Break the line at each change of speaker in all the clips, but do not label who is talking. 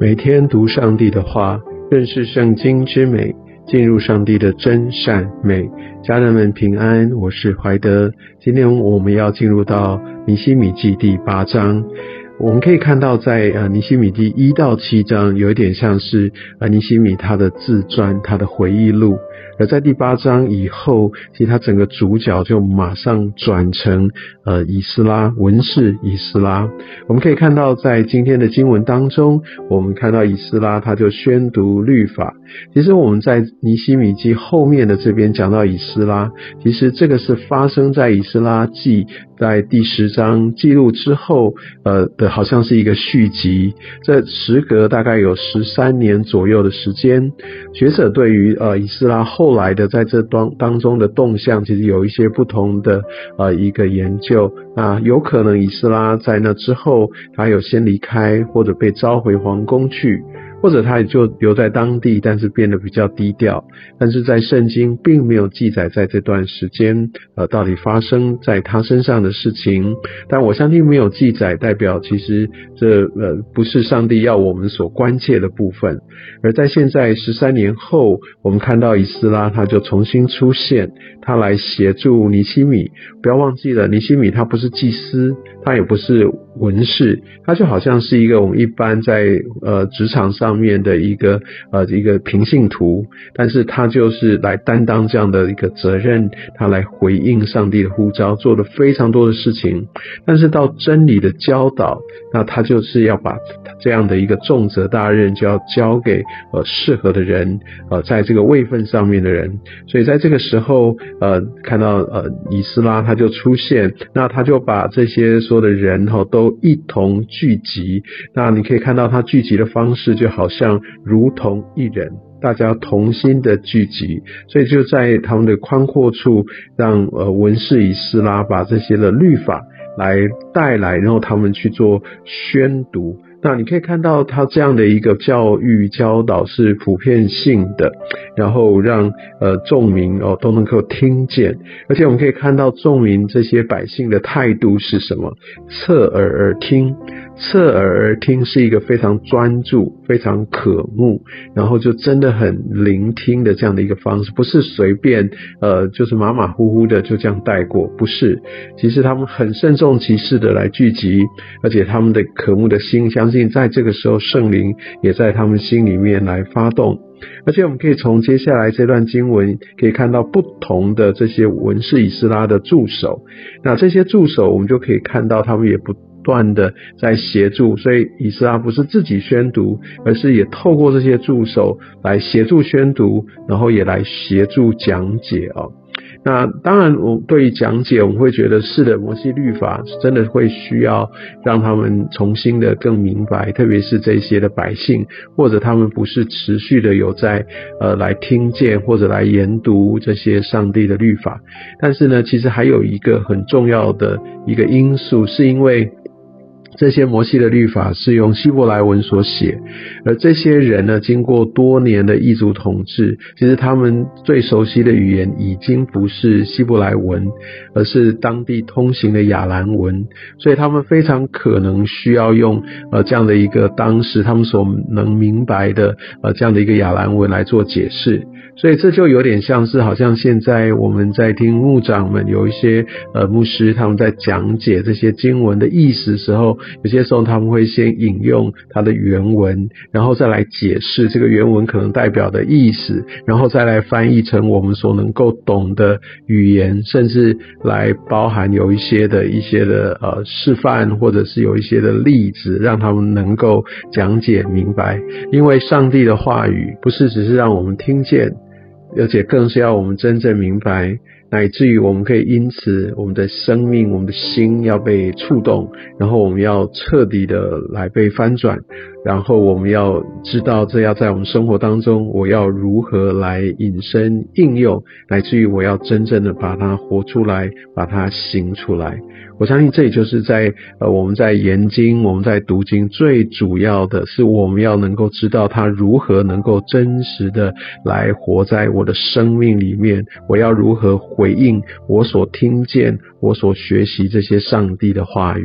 每天读上帝的话，认识圣经之美，进入上帝的真善美。家人们平安，我是怀德。今天我们要进入到尼西米记第八章。我们可以看到，在呃尼西米第一到七章，有一点像是呃尼西米他的自传，他的回忆录。而在第八章以后，其实他整个主角就马上转成呃以斯拉文士以斯拉。我们可以看到，在今天的经文当中，我们看到以斯拉他就宣读律法。其实我们在尼西米记后面的这边讲到以斯拉，其实这个是发生在以斯拉记在第十章记录之后，呃的好像是一个续集。这时隔大概有十三年左右的时间，学者对于呃以斯拉后。来的在这当当中的动向，其实有一些不同的呃一个研究那，有可能以斯拉在那之后，他有先离开或者被召回皇宫去。或者他也就留在当地，但是变得比较低调。但是在圣经并没有记载在这段时间，呃，到底发生在他身上的事情。但我相信没有记载，代表其实这呃不是上帝要我们所关切的部分。而在现在十三年后，我们看到以斯拉他就重新出现，他来协助尼西米。不要忘记了，尼西米他不是祭司，他也不是文士，他就好像是一个我们一般在呃职场上。方面的一个呃一个平信徒，但是他就是来担当这样的一个责任，他来回应上帝的呼召，做了非常多的事情。但是到真理的教导，那他就是要把这样的一个重责大任，就要交给呃适合的人，呃在这个位分上面的人。所以在这个时候，呃看到呃以斯拉他就出现，那他就把这些所有的人哈都一同聚集。那你可以看到他聚集的方式就好。好像如同一人，大家同心的聚集，所以就在他们的宽阔处，让呃文士以斯拉把这些的律法来带来，然后他们去做宣读。那你可以看到，他这样的一个教育教导是普遍性的，然后让呃众民哦都能够听见，而且我们可以看到众民这些百姓的态度是什么？侧耳而听，侧耳而听是一个非常专注、非常渴慕，然后就真的很聆听的这样的一个方式，不是随便呃就是马马虎虎的就这样带过，不是，其实他们很慎重其事的来聚集，而且他们的渴慕的心相。在这个时候，圣灵也在他们心里面来发动，而且我们可以从接下来这段经文可以看到不同的这些文士以斯拉的助手，那这些助手我们就可以看到他们也不断的在协助，所以以斯拉不是自己宣读，而是也透过这些助手来协助宣读，然后也来协助讲解哦。那当然，我对于讲解，我们会觉得是的，摩西律法真的会需要让他们重新的更明白，特别是这些的百姓，或者他们不是持续的有在呃来听见或者来研读这些上帝的律法。但是呢，其实还有一个很重要的一个因素，是因为。这些摩西的律法是用希伯来文所写，而这些人呢，经过多年的异族统治，其实他们最熟悉的语言已经不是希伯来文，而是当地通行的亚兰文，所以他们非常可能需要用呃这样的一个当时他们所能明白的呃这样的一个亚兰文来做解释。所以这就有点像是，好像现在我们在听牧长们有一些呃牧师他们在讲解这些经文的意思时候，有些时候他们会先引用它的原文，然后再来解释这个原文可能代表的意思，然后再来翻译成我们所能够懂的语言，甚至来包含有一些的一些的呃示范，或者是有一些的例子，让他们能够讲解明白。因为上帝的话语不是只是让我们听见。而且更是要我们真正明白，乃至于我们可以因此，我们的生命、我们的心要被触动，然后我们要彻底的来被翻转。然后我们要知道，这要在我们生活当中，我要如何来引申应用，乃至于我要真正的把它活出来，把它行出来。我相信这也就是在呃我们在研经、我们在读经，最主要的是我们要能够知道它如何能够真实的来活在我的生命里面。我要如何回应我所听见、我所学习这些上帝的话语。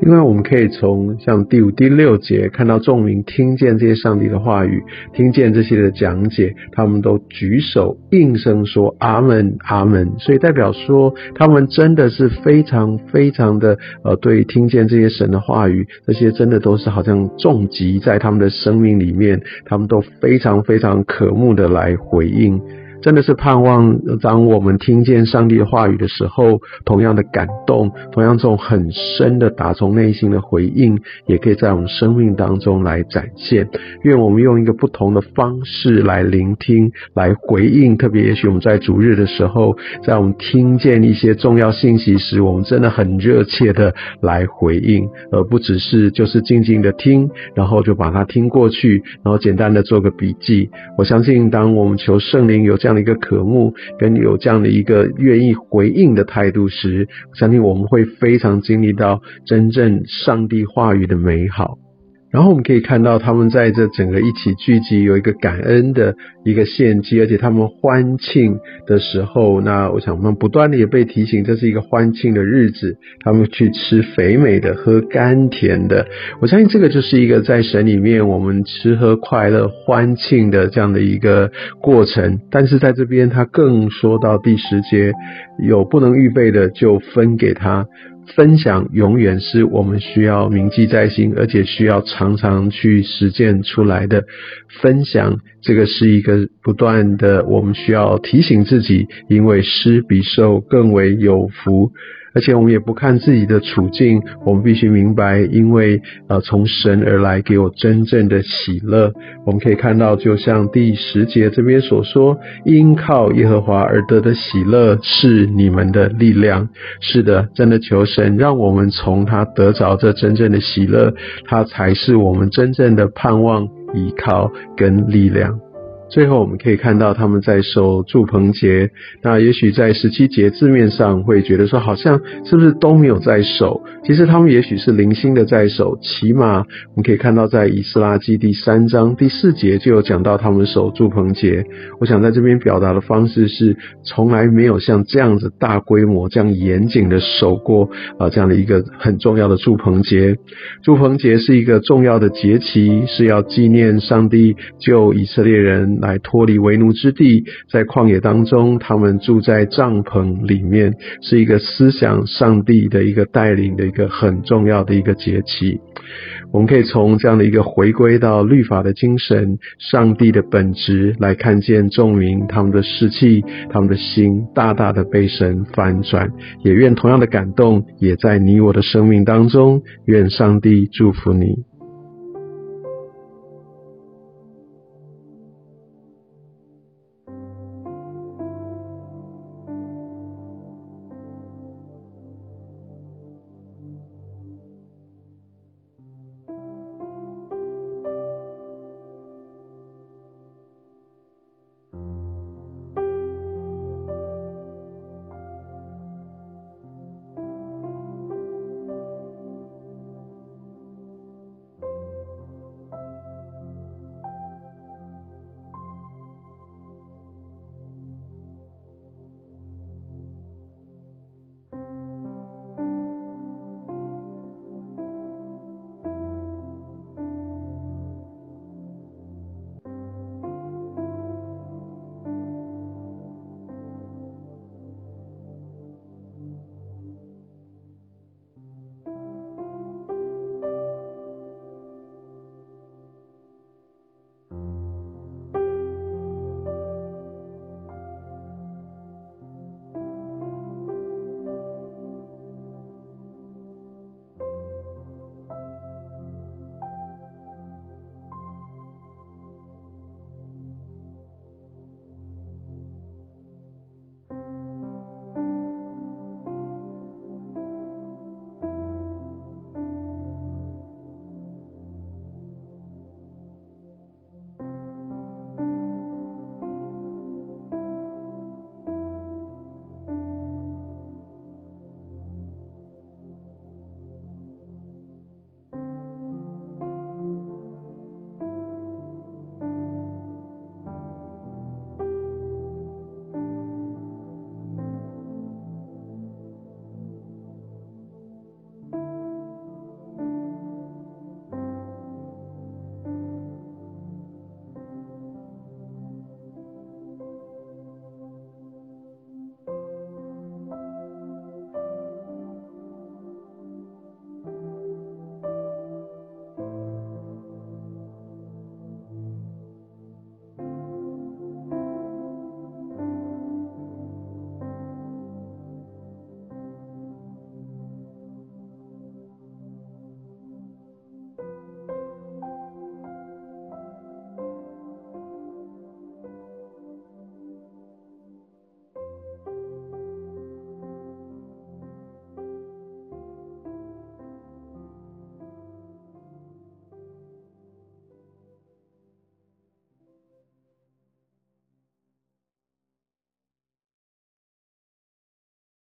另外，我们可以从像第五、第六节看到众民听见这些上帝的话语，听见这些的讲解，他们都举手应声说阿门，阿门。所以代表说，他们真的是非常非常的呃，对听见这些神的话语，这些真的都是好像重疾在他们的生命里面，他们都非常非常渴慕的来回应。真的是盼望，当我们听见上帝的话语的时候，同样的感动，同样这种很深的打从内心的回应，也可以在我们生命当中来展现。愿我们用一个不同的方式来聆听、来回应。特别，也许我们在主日的时候，在我们听见一些重要信息时，我们真的很热切的来回应，而不只是就是静静的听，然后就把它听过去，然后简单的做个笔记。我相信，当我们求圣灵有这样。的一个渴慕，跟有这样的一个愿意回应的态度时，相信我们会非常经历到真正上帝话语的美好。然后我们可以看到，他们在这整个一起聚集，有一个感恩的一个献祭，而且他们欢庆的时候，那我想我们不断的也被提醒，这是一个欢庆的日子，他们去吃肥美的，喝甘甜的。我相信这个就是一个在神里面我们吃喝快乐欢庆的这样的一个过程。但是在这边，他更说到第十节，有不能预备的就分给他。分享永远是我们需要铭记在心，而且需要常常去实践出来的。分享这个是一个不断的，我们需要提醒自己，因为施比受更为有福。而且我们也不看自己的处境，我们必须明白，因为呃从神而来给我真正的喜乐。我们可以看到，就像第十节这边所说，因靠耶和华而得的喜乐是你们的力量。是的，真的求神让我们从他得着这真正的喜乐，他才是我们真正的盼望、依靠跟力量。最后我们可以看到他们在守祝棚节，那也许在十七节字面上会觉得说，好像是不是都没有在守？其实他们也许是零星的在守。起码我们可以看到，在以斯拉记第三章第四节就有讲到他们守祝棚节。我想在这边表达的方式是，从来没有像这样子大规模、这样严谨的守过啊这样的一个很重要的祝棚节。祝棚节是一个重要的节期，是要纪念上帝救以色列人。来脱离为奴之地，在旷野当中，他们住在帐篷里面，是一个思想上帝的一个带领的一个很重要的一个节期。我们可以从这样的一个回归到律法的精神、上帝的本质来看见众民他们的士气、他们的心大大的被神翻转。也愿同样的感动也在你我的生命当中。愿上帝祝福你。